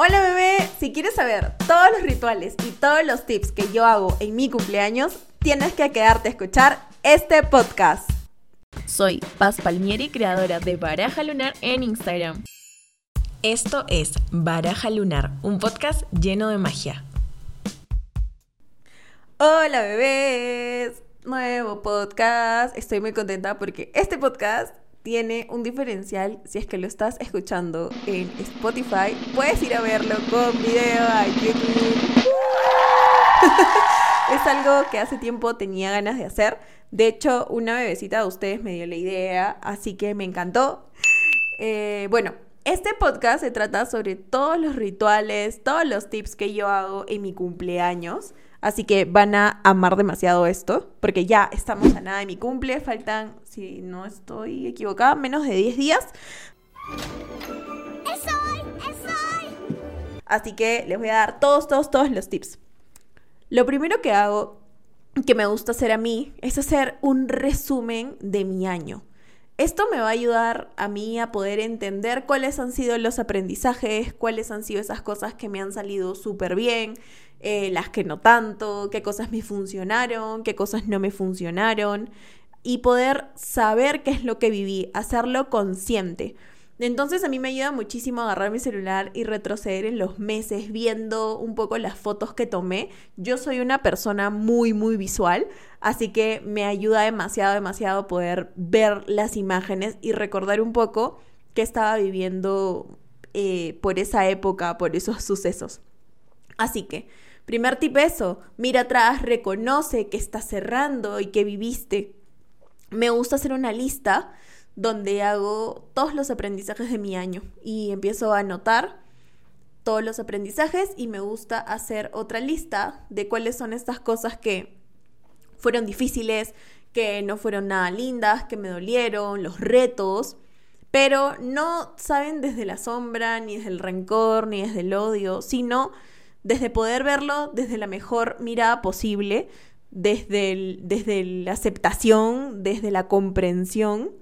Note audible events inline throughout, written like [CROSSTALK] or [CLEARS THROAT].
Hola bebé, si quieres saber todos los rituales y todos los tips que yo hago en mi cumpleaños, tienes que quedarte a escuchar este podcast. Soy Paz Palmieri, creadora de Baraja Lunar en Instagram. Esto es Baraja Lunar, un podcast lleno de magia. Hola bebés, nuevo podcast. Estoy muy contenta porque este podcast tiene un diferencial. Si es que lo estás escuchando en Spotify, puedes ir a verlo con video a YouTube. [LAUGHS] es algo que hace tiempo tenía ganas de hacer. De hecho, una bebecita de ustedes me dio la idea, así que me encantó. Eh, bueno, este podcast se trata sobre todos los rituales, todos los tips que yo hago en mi cumpleaños. Así que van a amar demasiado esto, porque ya estamos a nada de mi cumple, faltan, si no estoy equivocada, menos de 10 días. Así que les voy a dar todos, todos, todos los tips. Lo primero que hago, que me gusta hacer a mí, es hacer un resumen de mi año. Esto me va a ayudar a mí a poder entender cuáles han sido los aprendizajes, cuáles han sido esas cosas que me han salido súper bien, eh, las que no tanto, qué cosas me funcionaron, qué cosas no me funcionaron, y poder saber qué es lo que viví, hacerlo consciente. Entonces a mí me ayuda muchísimo agarrar mi celular y retroceder en los meses viendo un poco las fotos que tomé. Yo soy una persona muy, muy visual, así que me ayuda demasiado, demasiado poder ver las imágenes y recordar un poco qué estaba viviendo eh, por esa época, por esos sucesos. Así que, primer tip eso, mira atrás, reconoce que estás cerrando y que viviste. Me gusta hacer una lista donde hago todos los aprendizajes de mi año y empiezo a anotar todos los aprendizajes y me gusta hacer otra lista de cuáles son estas cosas que fueron difíciles, que no fueron nada lindas, que me dolieron, los retos, pero no saben desde la sombra, ni desde el rencor, ni desde el odio, sino desde poder verlo desde la mejor mirada posible, desde, desde la aceptación, desde la comprensión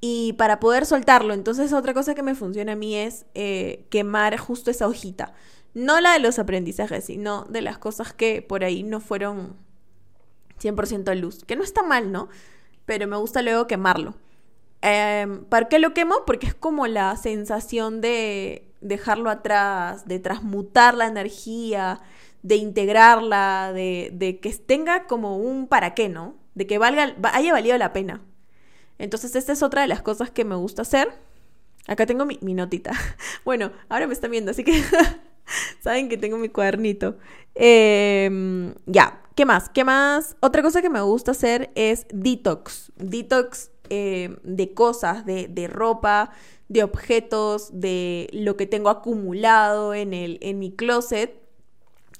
y para poder soltarlo. Entonces otra cosa que me funciona a mí es eh, quemar justo esa hojita. No la de los aprendizajes, sino de las cosas que por ahí no fueron 100% luz. Que no está mal, ¿no? Pero me gusta luego quemarlo. Em, ¿Para qué lo quemo? Porque es como la sensación de dejarlo atrás, de transmutar la energía, de integrarla, de, de que tenga como un para qué, ¿no? De que valga, haya valido la pena. Entonces, esta es otra de las cosas que me gusta hacer. Acá tengo mi, notita. [LAUGHS] Bueno, ahora me están viendo, así que [LAUGHS] saben que tengo mi cuadernito. Em, ya, ¿qué más? ¿Qué más? Otra cosa que me gusta hacer es detox. Detox em, de cosas, de, de, ropa, de objetos, de lo que tengo acumulado en, el, en mi closet.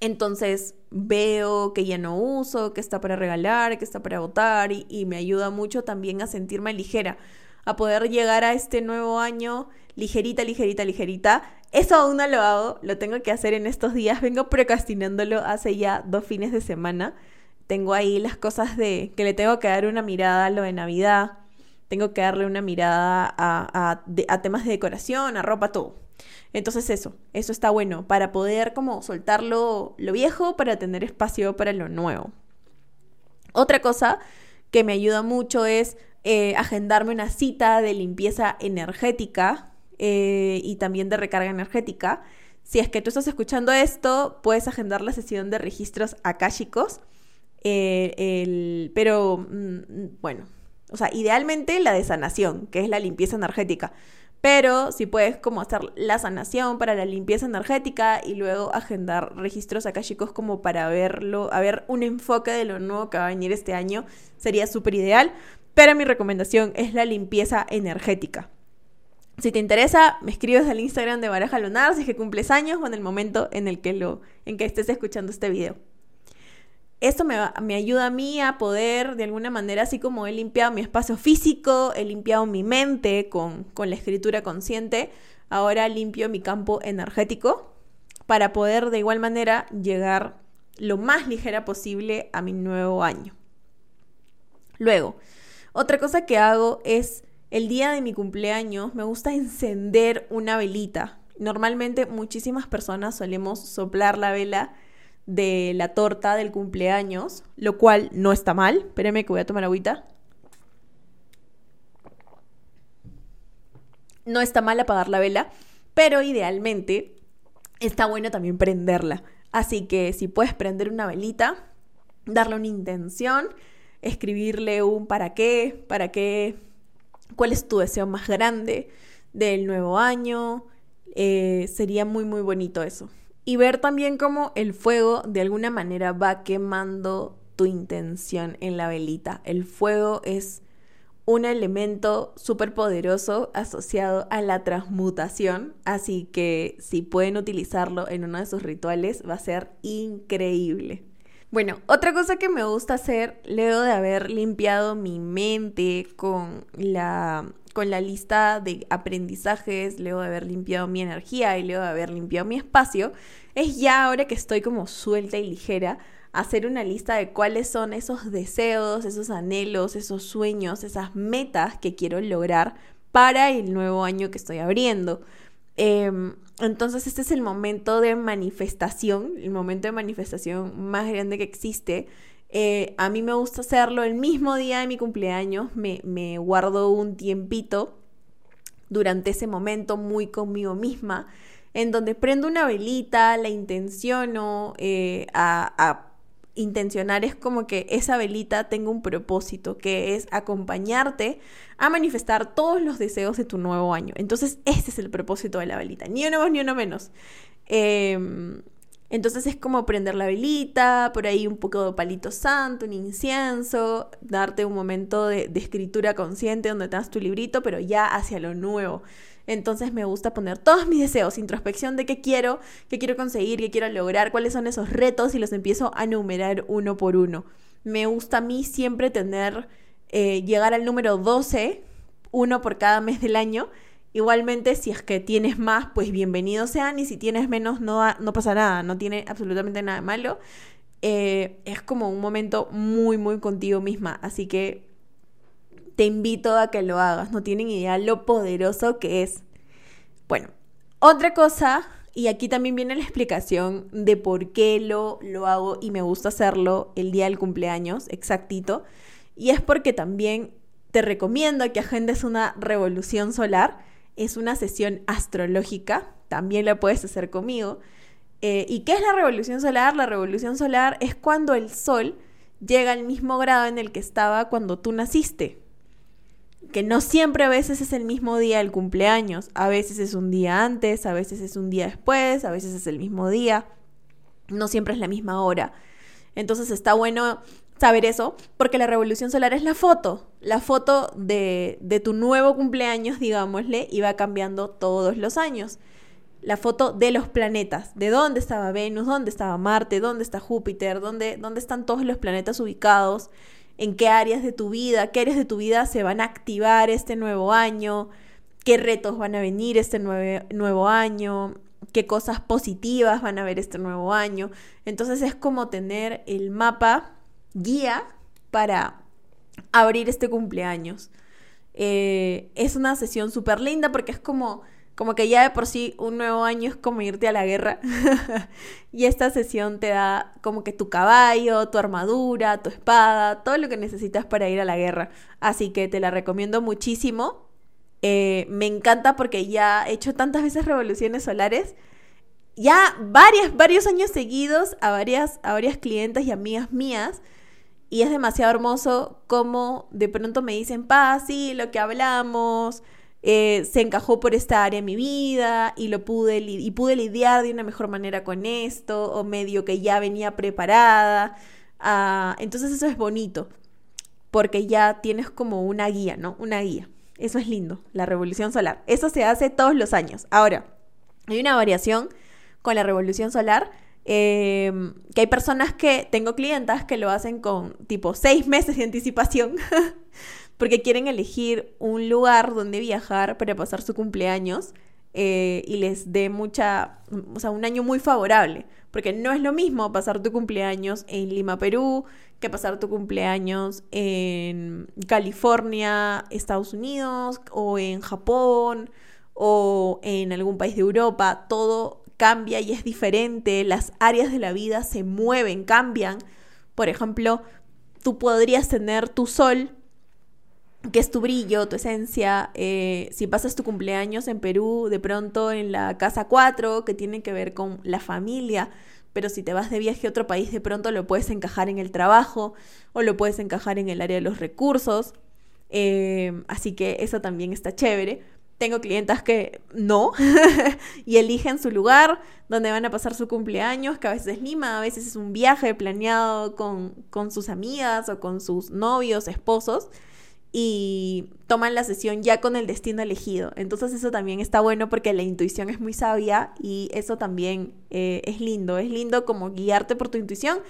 Entonces veo que ya no uso, que está para regalar, que está para botar y, me ayuda mucho también a sentirme ligera, a poder llegar a este nuevo año ligerita, ligerita, ligerita. Eso aún no lo hago, lo tengo que hacer en estos días, [LAUGHS] vengo procrastinándolo hace ya dos fines de semana. Tengo ahí las cosas de que le tengo que dar una mirada a lo de Navidad, tengo que darle una mirada a, temas de decoración, a ropa, todo. Entonces eso, eso está bueno para poder como soltar lo, viejo para tener espacio para lo nuevo. Otra cosa que me ayuda mucho es eh, agendarme una cita de limpieza energética eh, y también de recarga energética. Si es que tú estás escuchando esto, puedes agendar la sesión de registros akáshicos. Eh, pero mm, bueno, o sea, idealmente la de sanación, que es la limpieza energética. Pero si puedes como hacer la sanación para la limpieza energética y luego agendar registros akashicos como para verlo, a ver un enfoque de lo nuevo que va a venir este año, sería súper ideal. Pero mi recomendación es la limpieza energética. Si te interesa, me escribes al Instagram de Baraja Lunar si es que cumples años o en el momento en el que, lo, en que estés escuchando este video esto me, me, ayuda a mí a poder, de alguna manera, así como he limpiado mi espacio físico, he limpiado mi mente con, con, la escritura consciente, ahora limpio mi campo energético para poder de igual manera llegar lo más ligera posible a mi nuevo año. Luego, otra cosa que hago es el día de mi cumpleaños me gusta encender una velita Normalmente muchísimas personas solemos soplar la vela de la torta del cumpleaños, lo cual no está mal. Espérenme que voy a tomar agüita. No está mal apagar la vela, pero idealmente está bueno también prenderla. Así que si puedes prender una velita, darle una intención, escribirle un para qué, para qué, cuál es tu deseo más grande del nuevo año, eh, sería muy muy bonito eso. Y ver también cómo el fuego de alguna manera va quemando tu intención en la velita. El fuego es un elemento súper poderoso asociado a la transmutación, así que si pueden utilizarlo en uno de sus rituales va a ser increíble. Bueno, otra cosa que me gusta hacer luego de haber limpiado mi mente con la, con la lista de aprendizajes, luego de haber limpiado mi energía y luego de haber limpiado mi espacio, es ya ahora que estoy como suelta y ligera, hacer una lista de cuáles son esos deseos, esos anhelos, esos sueños, esas metas que quiero lograr para el nuevo año que estoy abriendo. Em, entonces este es el momento de manifestación, el momento de manifestación más grande que existe. Eh, a mí me gusta hacerlo el mismo día de mi cumpleaños, me, me guardo un tiempito durante ese momento muy conmigo misma, en donde prendo una velita, la intenciono eh, a, intencionar es como que esa velita tenga un propósito, que es acompañarte a manifestar todos los deseos de tu nuevo año. Entonces, ese es el propósito de la velita, ni uno más ni uno menos. Em, entonces es como prender la velita, por ahí un poco de palito santo, un incienso, darte un momento de, escritura consciente donde tengas tu librito, pero ya hacia lo nuevo. Entonces me gusta poner todos mis deseos, introspección de qué quiero, qué quiero conseguir, qué quiero lograr, cuáles son esos retos y los empiezo a numerar uno por uno. Me gusta a mí siempre tener, eh, llegar al número 12, uno por cada mes del año. Igualmente, si es que tienes más, pues bienvenido sean. Y si tienes menos, no, no pasa nada, no tiene absolutamente nada malo. Eh, es como un momento muy, muy contigo misma. Así que te invito a que lo hagas. No tienen idea lo poderoso que es. Bueno, otra cosa, y aquí también viene la explicación de por qué lo, lo hago y me gusta hacerlo el día del cumpleaños, exactito. Y es porque también te recomiendo que agendes una revolución solar. Es una sesión astrológica, también la puedes hacer conmigo. Eh, ¿Y qué es la revolución solar? La revolución solar es cuando el Sol llega al mismo grado en el que estaba cuando tú naciste que no siempre a veces es el mismo día del cumpleaños, a veces es un día antes, a veces es un día después, a veces es el mismo día, no siempre es la misma hora. Entonces está bueno saber eso, porque la revolución solar es la foto, la foto de, de tu nuevo cumpleaños, digámosle, y va cambiando todos los años. La foto de los planetas, de dónde estaba Venus, dónde estaba Marte, dónde está Júpiter, dónde, dónde están todos los planetas ubicados, en qué áreas de tu vida, qué áreas de tu vida se van a activar este nuevo año, qué retos van a venir este nuevo año, qué cosas positivas van a haber este nuevo año. Entonces es como tener el mapa guía para abrir este cumpleaños. Eh, es una sesión súper linda porque es como como que ya de por sí un nuevo año es como irte a la guerra. [LAUGHS] y esta sesión te da como que tu caballo, tu armadura, tu espada, todo lo que necesitas para ir a la guerra. Así que te la recomiendo muchísimo. Eh, me encanta porque ya he hecho tantas veces revoluciones solares. Ya varias, varios años seguidos a varias, a varias clientes y amigas mías. Y es demasiado hermoso como de pronto me dicen, pa, sí, lo que hablamos, eh, se encajó por esta área en mi vida y lo pude y pude lidiar de una mejor manera con esto o medio que ya venía preparada. Ah, entonces eso es bonito porque ya tienes como una guía, ¿no? Una guía. Eso es lindo, la revolución solar. Eso se hace todos los años. Ahora, hay una variación con la revolución solar. Em, que hay personas que, tengo clientas que lo hacen con tipo seis meses de anticipación [LAUGHS] porque quieren elegir un lugar donde viajar para pasar su cumpleaños eh, y les dé mucha, o sea, un año muy favorable, porque no es lo mismo pasar tu cumpleaños en Lima, Perú, que pasar tu cumpleaños en California, Estados Unidos, o en Japón, o en algún país de Europa, todo cambia y es diferente, las áreas de la vida se mueven, cambian. Por ejemplo, tú podrías tener tu sol, que es tu brillo, tu esencia. Eh, si pasas tu cumpleaños en Perú, de pronto en la casa 4, que tiene que ver con la familia, pero si te vas de viaje a otro país, de pronto lo puedes encajar en el trabajo o lo puedes encajar en el área de los recursos. Eh, así que eso también está chévere. Tengo clientas que no [LAUGHS] y eligen su lugar donde van a pasar su cumpleaños, que a veces es Lima, a veces es un viaje planeado con, con sus amigas o con sus novios, esposos y toman la sesión ya con el destino elegido. Entonces eso también está bueno porque la intuición es muy sabia y eso también eh, es lindo. Es lindo como guiarte por tu intuición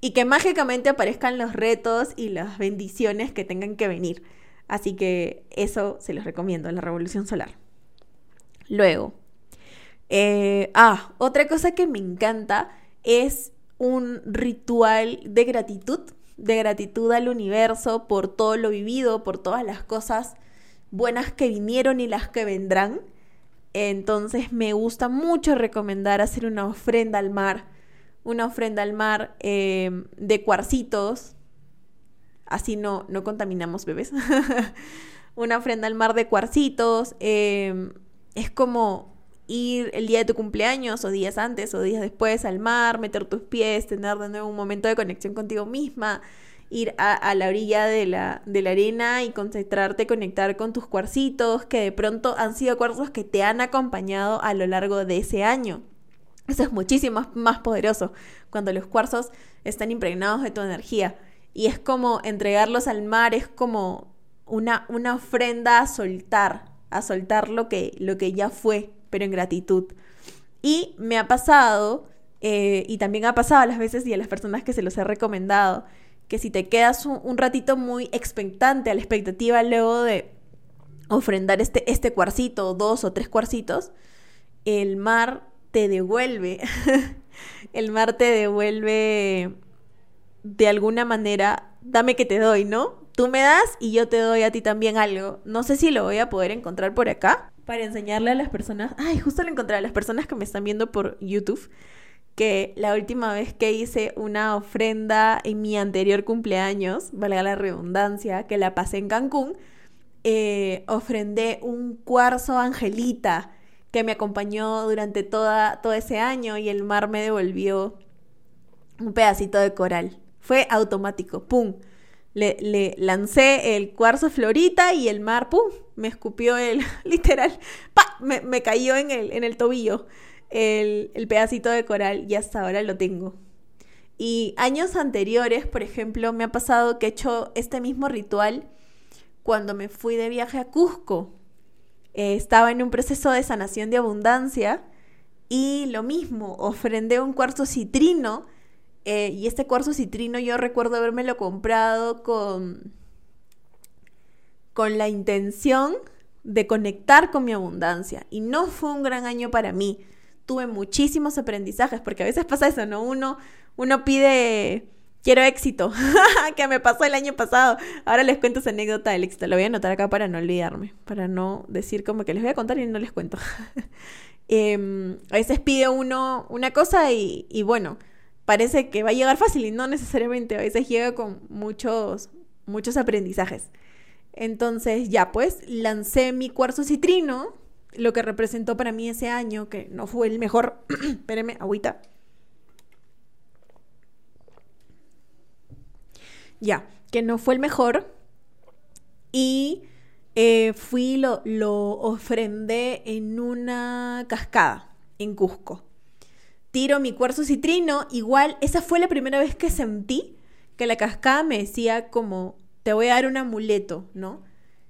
y que mágicamente aparezcan los retos y las bendiciones que tengan que venir. Así que eso se los recomiendo, la revolución solar. Luego, eh, ah, otra cosa que me encanta es un ritual de gratitud de gratitud al universo por todo lo vivido, por todas las cosas buenas que vinieron y las que vendrán. Entonces me gusta mucho recomendar hacer una ofrenda al mar, una ofrenda al mar eh, de cuarcitos, así no, no contaminamos bebés. [LAUGHS] una ofrenda al mar de cuarcitos, eh, es como ir el día de tu cumpleaños o días antes o días después al mar, meter tus pies, tener de nuevo un momento de conexión contigo misma, ir a, la orilla de la, de la, arena y concentrarte, conectar con tus cuarcitos, que de pronto han sido cuarzos que te han acompañado a lo largo de ese año. Eso es muchísimo más poderoso cuando los cuarzos están impregnados de tu energía. Y es como entregarlos al mar, es como una, una ofrenda a soltar, a soltar lo que, lo que ya fue, pero en gratitud. Y me ha pasado, eh, y también ha pasado a las veces y a las personas que se los he recomendado, que si te quedas un, ratito muy expectante a la expectativa luego de ofrendar este, este cuarcito, dos o tres cuarcitos, el mar te devuelve, [LAUGHS] el mar te devuelve de alguna manera, dame que te doy, ¿no? Tú me das y yo te doy a ti también algo. No sé si lo voy a poder encontrar por acá, para enseñarle a las personas, ay, justo lo encontré a las personas que me están viendo por YouTube, que la última vez que hice una ofrenda en mi anterior cumpleaños, valga la redundancia, que la pasé en Cancún, eh, ofrendé un cuarzo angelita que me acompañó durante toda, todo ese año y el mar me devolvió un pedacito de coral. Fue automático, ¡pum! le, lancé el cuarzo florita y el mar, ¡pum! Me escupió el, [LAUGHS] literal, ¡pa! Me, cayó en el, en el tobillo el, el pedacito de coral y hasta ahora lo tengo. Y años anteriores, por ejemplo, me ha pasado que he hecho este mismo ritual cuando me fui de viaje a Cusco. Eh, estaba en un proceso de sanación de abundancia y lo mismo, ofrendé un cuarzo citrino eh, y este cuarzo citrino yo recuerdo lo comprado con, con la intención de conectar con mi abundancia. Y no fue un gran año para mí. Tuve muchísimos aprendizajes, porque a veces pasa eso, ¿no? Uno, uno pide, quiero éxito, [LAUGHS] que me pasó el año pasado. Ahora les cuento esa anécdota del éxito. Lo voy a anotar acá para no olvidarme, para no decir como que les voy a contar y no les cuento. [LAUGHS] Em, a veces pide uno una cosa y bueno, parece que va a llegar fácil y no necesariamente, a veces llega con muchos, muchos aprendizajes. Entonces ya pues lancé mi cuarzo citrino, lo que representó para mí ese año, que no fue el mejor, [CLEARS THROAT] espérenme, agüita. Ya, que no fue el mejor. Y eh, fui, lo, lo ofrendé en una cascada en Cusco tiro mi cuarzo citrino, igual esa fue la primera vez que sentí que la cascada me decía como, te voy a dar un amuleto, ¿no?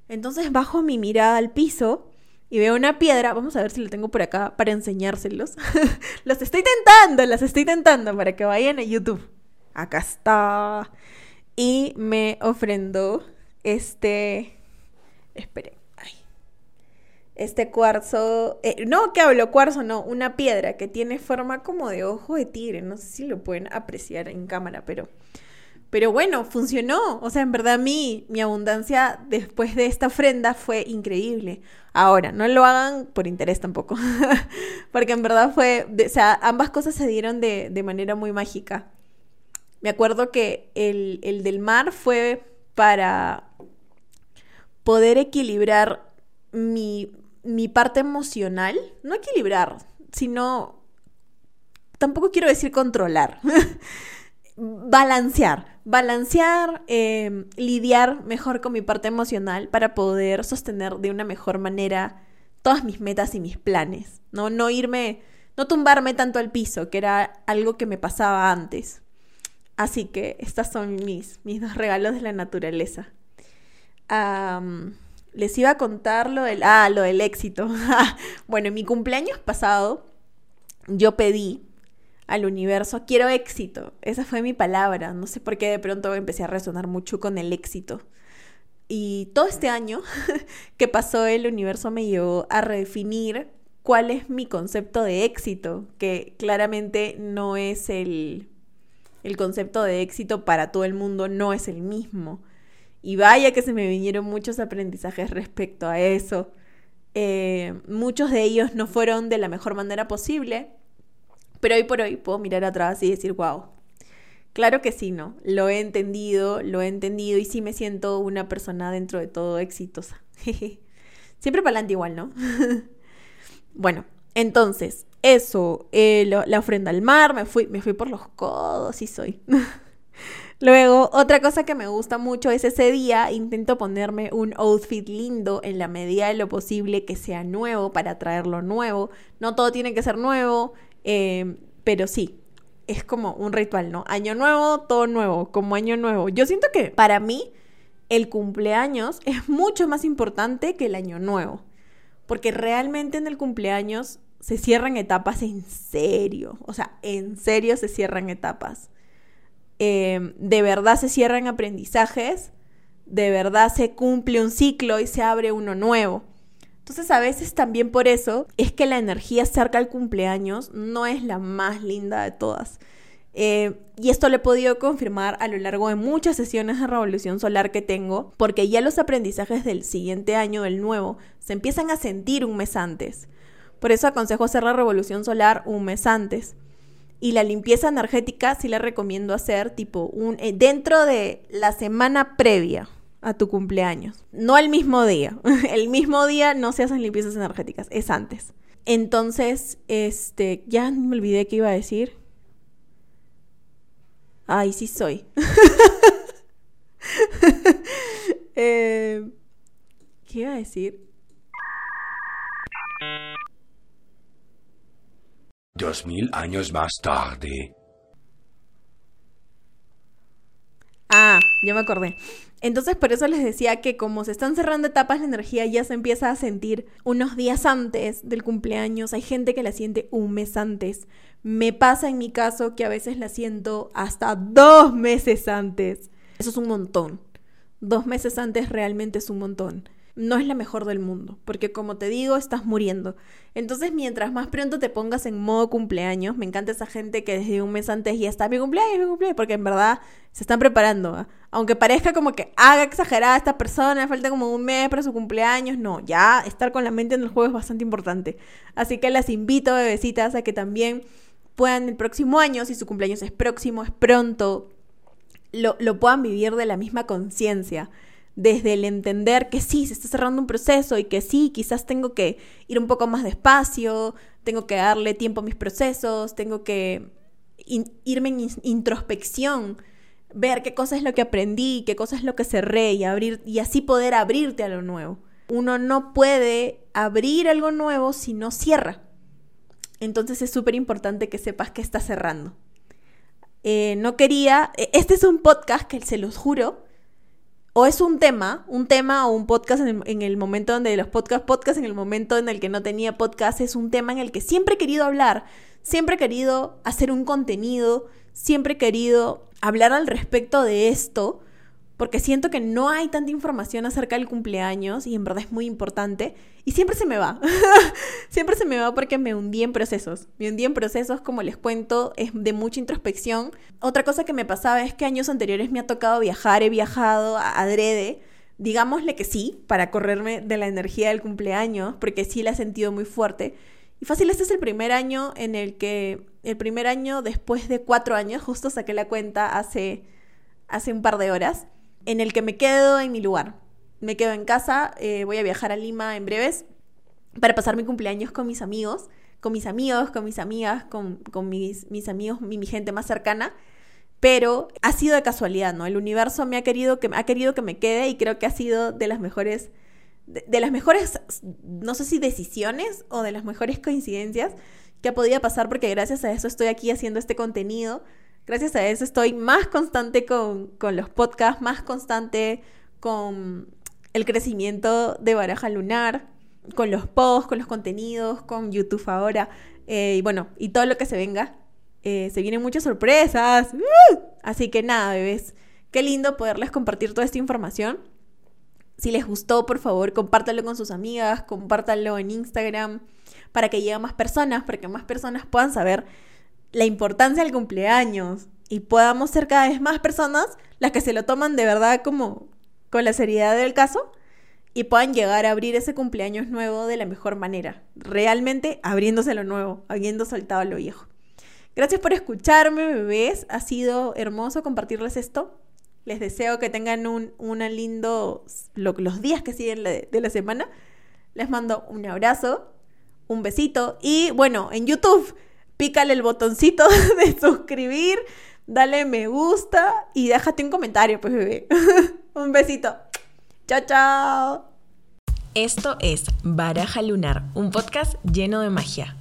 Entonces bajo mi mirada al piso y veo una piedra, vamos a ver si la tengo por acá para enseñárselos. [LAUGHS] Los estoy tentando, las estoy tentando para que vayan a YouTube. Acá está. Y me ofrendó este... Esperen este cuarzo, eh, no que hablo cuarzo, no, una piedra que tiene forma como de ojo de tigre, no sé si lo pueden apreciar en cámara, pero, Pero bueno, funcionó. O sea, en verdad mi, mi abundancia después de esta ofrenda fue increíble. Ahora, no lo hagan por interés tampoco. [LAUGHS] Porque en verdad fue, o sea, ambas cosas se dieron de, de manera muy mágica. Me acuerdo que el, el del mar fue para poder equilibrar mi, mi parte emocional. No equilibrar, sino... Tampoco quiero decir controlar. [LAUGHS] balancear, balancear, eh, lidiar mejor con mi parte emocional para poder sostener de una mejor manera todas mis metas y mis planes, ¿no? No irme, no tumbarme tanto al piso, que era algo que me pasaba antes. Así que estos son mis, mis dos regalos de la naturaleza. Les iba a contar lo del, ah, lo del éxito. [LAUGHS] bueno, en mi cumpleaños pasado yo pedí al universo, quiero éxito. Esa fue mi palabra. No sé por qué de pronto empecé a resonar mucho con el éxito. Y todo este año [LAUGHS] que pasó el universo me llevó a redefinir cuál es mi concepto de éxito, que claramente no es el, el concepto de éxito para todo el mundo, no es el mismo. Y vaya que se me vinieron muchos aprendizajes respecto a eso. Eh, muchos de ellos no fueron de la mejor manera posible, pero hoy por hoy puedo mirar atrás y decir, wow, claro que sí, ¿no? Lo he entendido, lo he entendido y sí me siento una persona dentro de todo exitosa. [LAUGHS] Siempre para adelante igual, ¿no? [LAUGHS] bueno, entonces, eso, eh, la ofrenda al mar, me fui, me fui por los codos y soy. [LAUGHS] Luego, otra cosa que me gusta mucho es ese día intento ponerme un outfit lindo en la medida de lo posible que sea nuevo para traerlo nuevo. No todo tiene que ser nuevo, Em, pero sí, es como un ritual, ¿no? Año nuevo, todo nuevo, como año nuevo. Yo siento que para mí el cumpleaños [LAUGHS] es mucho más importante que el año nuevo. Porque realmente en el cumpleaños se cierran etapas en serio. O sea, en serio se cierran etapas. Em, de verdad se cierran aprendizajes. De verdad se cumple un ciclo y se abre uno nuevo. Entonces a veces también por eso es que la energía cerca al cumpleaños no es la más linda de todas. Eh, y esto lo he podido confirmar a lo largo de muchas sesiones de revolución solar que tengo, porque ya los aprendizajes del siguiente año, del nuevo, se empiezan a sentir un mes antes. Por eso aconsejo hacer la revolución solar un mes antes. Y la limpieza energética sí la recomiendo hacer tipo un, eh, dentro de la semana previa a tu cumpleaños. No el mismo día. [LAUGHS] El mismo día no se hacen limpiezas energéticas, es antes. Entonces, este, ya me olvidé qué iba a decir. Ay, sí soy. [LAUGHS] Eh, ¿Qué iba a decir? Dos mil años más tarde. Ah, ya me acordé. Entonces por eso les decía que como se están cerrando etapas, la energía ya se empieza a sentir unos días antes del cumpleaños. Hay gente que la siente un mes antes. Me pasa en mi caso que a veces la siento hasta dos meses antes. Eso es un montón. Dos meses antes realmente es un montón no es la mejor del mundo, porque como te digo, estás muriendo. Entonces, mientras más pronto te pongas en modo cumpleaños, me encanta esa gente que desde un mes antes ya está mi cumpleaños, mi cumpleaños, porque en verdad se están preparando. ¿ah? Aunque parezca como que haga exagerada esta persona, falta como un mes para su cumpleaños, no, ya estar con la mente en el juego es bastante importante. Así que las invito, bebecitas, a que también puedan el próximo año, si su cumpleaños es próximo, es pronto, lo, lo puedan vivir de la misma conciencia desde el entender que sí, se está cerrando un proceso y que sí, quizás tengo que ir un poco más despacio, tengo que darle tiempo a mis procesos, tengo que irme en introspección, ver qué cosa es lo que aprendí, qué cosa es lo que cerré y abrir y así poder abrirte a lo nuevo. Uno no puede abrir algo nuevo si no cierra. Entonces es súper importante que sepas que está cerrando. Eh, no quería, e-, este es un podcast que se los juro, o es un tema, un tema o un podcast en el, momento donde los podcast, podcast en el momento en el que no tenía podcast, es un tema en el que siempre he querido hablar, siempre he querido hacer un contenido, siempre he querido hablar al respecto de esto, porque siento que no hay tanta información acerca del cumpleaños y en verdad es muy importante y siempre se me va. [LAUGHS] siempre se me va porque me hundí en procesos. Me hundí en procesos, como les cuento, es de mucha introspección. Otra cosa que me pasaba es que años anteriores me ha tocado viajar, he viajado a adrede. Digámosle que sí, para correrme de la energía del cumpleaños, porque sí la he sentido muy fuerte. Y fácil, este es el primer año en el que, el primer año después de cuatro años, justo saqué la cuenta hace, hace un par de horas en el que me quedo en mi lugar. Me quedo en casa, eh, voy a viajar a Lima en breves para pasar mi cumpleaños con mis amigos, con mis amigos, con mis amigas, con, mis, amigos, mi, mi, gente más cercana. Pero ha sido de casualidad, ¿no? El universo me ha querido que, ha querido que me quede y creo que ha sido de las mejores, de las mejores, no sé si decisiones o de las mejores coincidencias que ha podido pasar porque gracias a eso estoy aquí haciendo este contenido gracias a eso estoy más constante con, los podcasts, más constante con el crecimiento de Baraja Lunar, con los posts, con los contenidos, con YouTube ahora, eh, y bueno, y todo lo que se venga. Eh, se vienen muchas sorpresas. Así que nada, bebés. Qué lindo poderles compartir toda esta información. Si les gustó, por favor, compártanlo con sus amigas, compártanlo en Instagram para que lleguen más personas, para que más personas puedan saber la importancia del cumpleaños y podamos ser cada vez más personas las que se lo toman de verdad como con la seriedad del caso y puedan llegar a abrir ese cumpleaños nuevo de la mejor manera, realmente abriéndose lo nuevo, habiendo soltado lo viejo. Gracias por escucharme, bebés. Ha sido hermoso compartirles esto. Les deseo que tengan un, lindo, los días que siguen de la semana. Les mando un abrazo, un besito y bueno, en YouTube pícale el botoncito [LAUGHS] de suscribir, dale me gusta y déjate un comentario, pues bebé. [LAUGHS] un besito. Chao, chao. Esto es Baraja Lunar, un podcast lleno de magia.